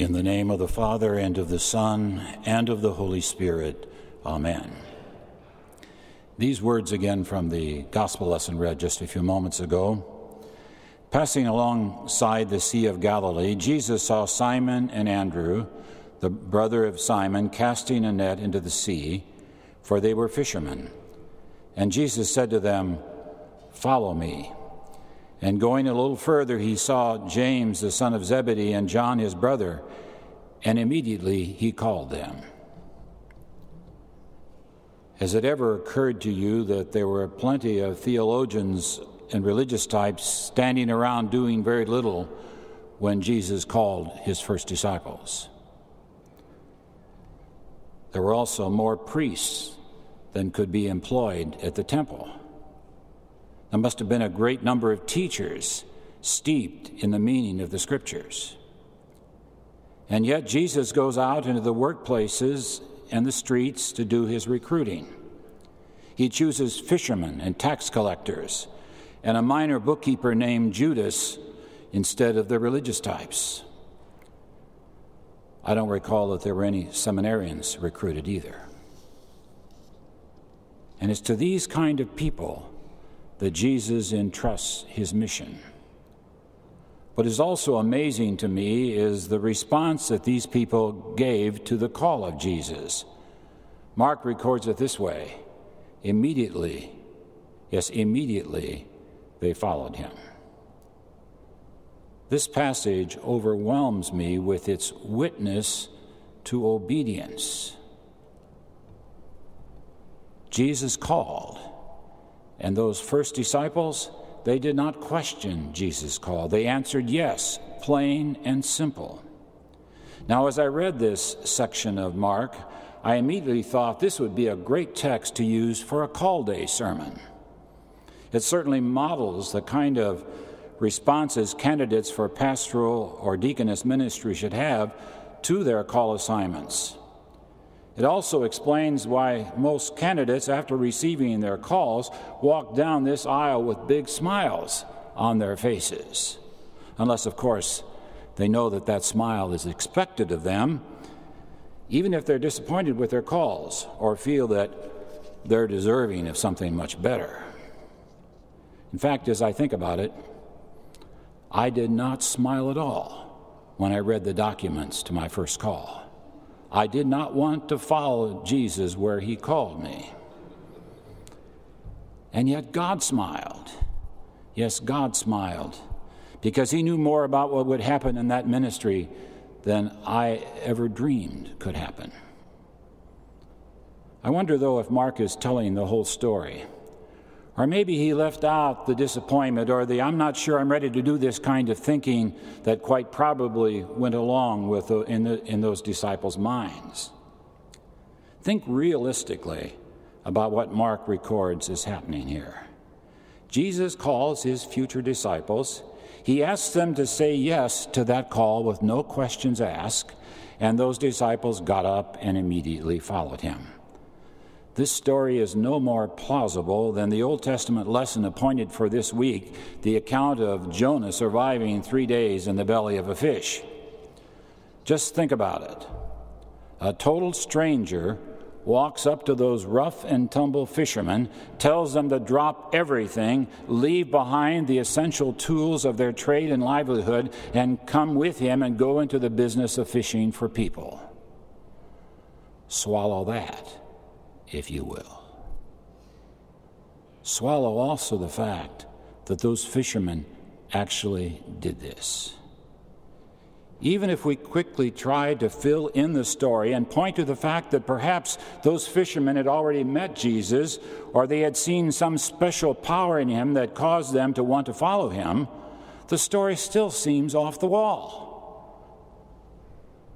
In the name of the Father, and of the Son, and of the Holy Spirit. Amen. These words again from the gospel lesson read just a few moments ago. Passing alongside the Sea of Galilee, Jesus saw Simon and Andrew, the brother of Simon, casting a net into the sea, for they were fishermen. And Jesus said to them, Follow me. And going a little further, he saw James, the son of Zebedee, and John, his brother, and immediately he called them. Has it ever occurred to you that there were plenty of theologians and religious types standing around doing very little when Jesus called his first disciples? There were also more priests than could be employed at the temple. There must have been a great number of teachers steeped in the meaning of the scriptures. And yet, Jesus goes out into the workplaces and the streets to do his recruiting. He chooses fishermen and tax collectors and a minor bookkeeper named Judas instead of the religious types. I don't recall that there were any seminarians recruited either. And it's to these kind of people that Jesus entrusts his mission. What is also amazing to me is the response that these people gave to the call of Jesus. Mark records it this way immediately, yes, immediately, they followed him. This passage overwhelms me with its witness to obedience. Jesus called and those first disciples, they did not question Jesus' call. They answered yes, plain and simple. Now, as I read this section of Mark, I immediately thought this would be a great text to use for a call day sermon. It certainly models the kind of responses candidates for pastoral or deaconess ministry should have to their call assignments. It also explains why most candidates, after receiving their calls, walk down this aisle with big smiles on their faces. Unless, of course, they know that that smile is expected of them, even if they're disappointed with their calls or feel that they're deserving of something much better. In fact, as I think about it, I did not smile at all when I read the documents to my first call. I did not want to follow Jesus where he called me. And yet God smiled. Yes, God smiled because he knew more about what would happen in that ministry than I ever dreamed could happen. I wonder, though, if Mark is telling the whole story. Or maybe he left out the disappointment or the I'm not sure I'm ready to do this kind of thinking that quite probably went along with the, in, the, in those disciples' minds. Think realistically about what Mark records is happening here. Jesus calls his future disciples. He asks them to say yes to that call with no questions asked, and those disciples got up and immediately followed him. This story is no more plausible than the Old Testament lesson appointed for this week, the account of Jonah surviving three days in the belly of a fish. Just think about it. A total stranger walks up to those rough and tumble fishermen, tells them to drop everything, leave behind the essential tools of their trade and livelihood, and come with him and go into the business of fishing for people. Swallow that if you will. Swallow also the fact that those fishermen actually did this. Even if we quickly try to fill in the story and point to the fact that perhaps those fishermen had already met Jesus or they had seen some special power in him that caused them to want to follow him, the story still seems off the wall.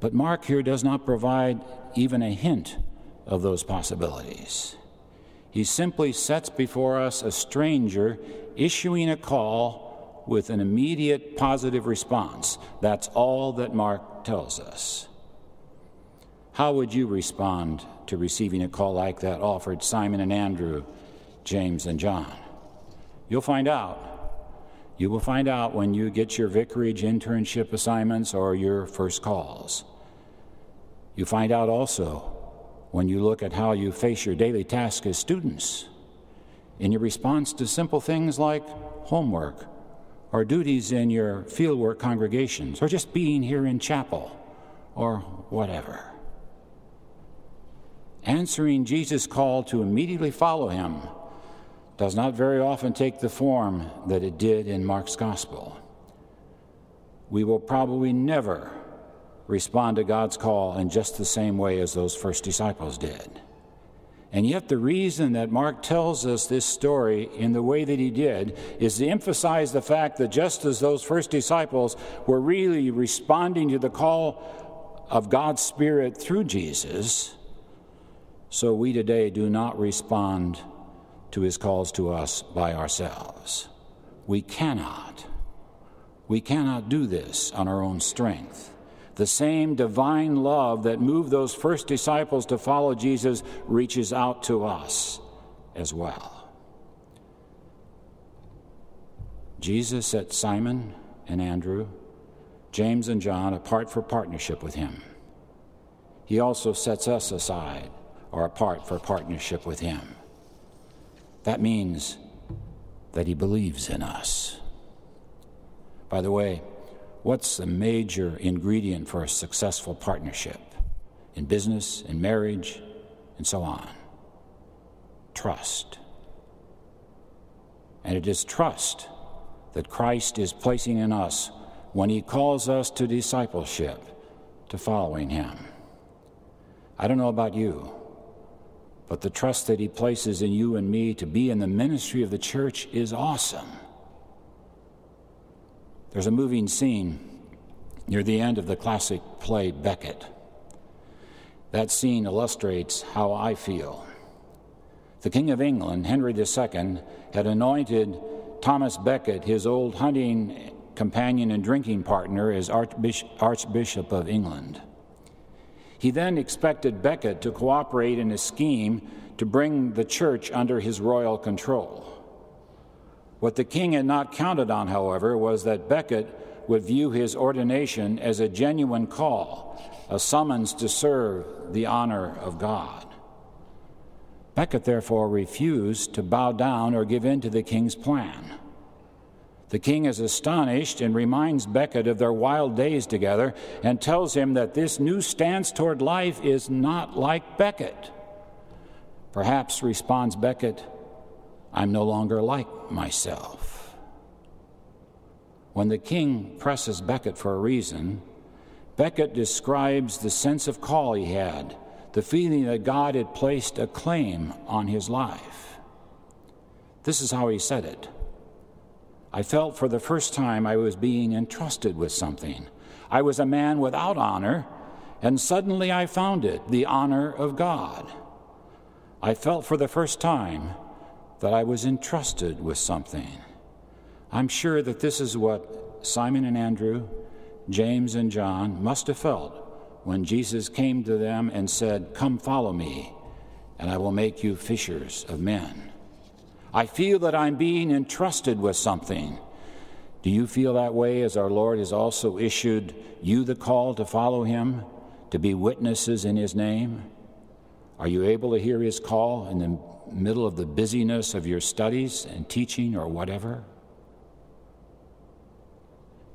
But Mark here does not provide even a hint of those possibilities. He simply sets before us a stranger issuing a call with an immediate positive response. That's all that Mark tells us. How would you respond to receiving a call like that offered Simon and Andrew, James and John? You'll find out. You will find out when you get your vicarage internship assignments or your first calls. You find out also when you look at how you face your daily task as students in your response to simple things like homework or duties in your fieldwork congregations or just being here in chapel or whatever. Answering Jesus' call to immediately follow him does not very often take the form that it did in Mark's gospel. We will probably never respond to God's call in just the same way as those first disciples did. And yet, the reason that Mark tells us this story in the way that he did is to emphasize the fact that just as those first disciples were really responding to the call of God's Spirit through Jesus, so we today do not respond to his calls to us by ourselves. We cannot. We cannot do this on our own strength. The same divine love that moved those first disciples to follow Jesus reaches out to us as well. Jesus set Simon and Andrew, James and John apart for partnership with him. He also sets us aside or apart for partnership with him. That means that he believes in us. By the way, what's the major ingredient for a successful partnership in business, in marriage, and so on? Trust. And it is trust that Christ is placing in us when he calls us to discipleship, to following him. I don't know about you but the trust that He places in you and me to be in the ministry of the church is awesome. There's a moving scene near the end of the classic play Becket. That scene illustrates how I feel. The King of England, Henry II, had anointed Thomas Becket, his old hunting companion and drinking partner, as Archbishop of England. He then expected Becket to cooperate in a scheme to bring the church under his royal control. What the king had not counted on, however, was that Becket would view his ordination as a genuine call, a summons to serve the honor of God. Becket therefore refused to bow down or give in to the king's plan. The king is astonished and reminds Becket of their wild days together and tells him that this new stance toward life is not like Becket. Perhaps, responds Becket, I'm no longer like myself. When the king presses Becket for a reason, Becket describes the sense of call he had, the feeling that God had placed a claim on his life. This is how he said it. I felt for the first time I was being entrusted with something. I was a man without honor, and suddenly I found it the honor of God. I felt for the first time that I was entrusted with something. I'm sure that this is what Simon and Andrew, James and John must have felt when Jesus came to them and said, Come follow me, and I will make you fishers of men. I feel that I'm being entrusted with something. Do you feel that way as our Lord has also issued you the call to follow him, to be witnesses in his name? Are you able to hear his call in the middle of the busyness of your studies and teaching or whatever?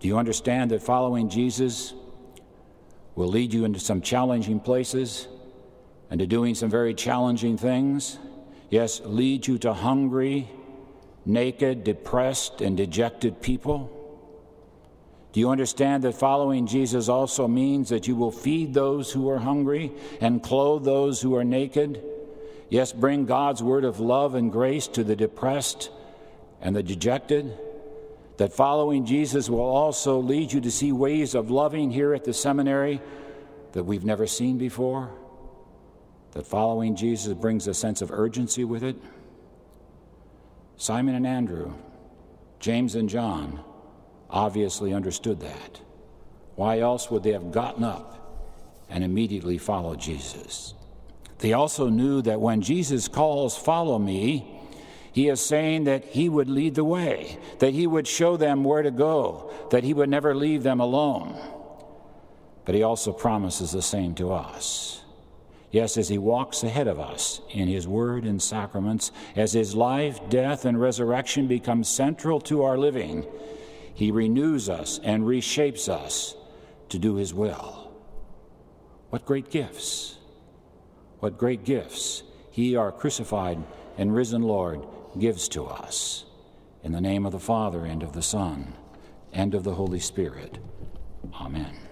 Do you understand that following Jesus will lead you into some challenging places and to doing some very challenging things? yes, lead you to hungry, naked, depressed, and dejected people? Do you understand that following Jesus also means that you will feed those who are hungry and clothe those who are naked? Yes, bring God's word of love and grace to the depressed and the dejected? That following Jesus will also lead you to see ways of loving here at the seminary that we've never seen before? that following Jesus brings a sense of urgency with it? Simon and Andrew, James and John obviously understood that. Why else would they have gotten up and immediately followed Jesus? They also knew that when Jesus calls, Follow me, He is saying that He would lead the way, that He would show them where to go, that He would never leave them alone. But He also promises the same to us. Yes, as He walks ahead of us in His Word and sacraments, as His life, death, and resurrection become central to our living, He renews us and reshapes us to do His will. What great gifts! What great gifts He, our crucified and risen Lord, gives to us. In the name of the Father, and of the Son, and of the Holy Spirit. Amen.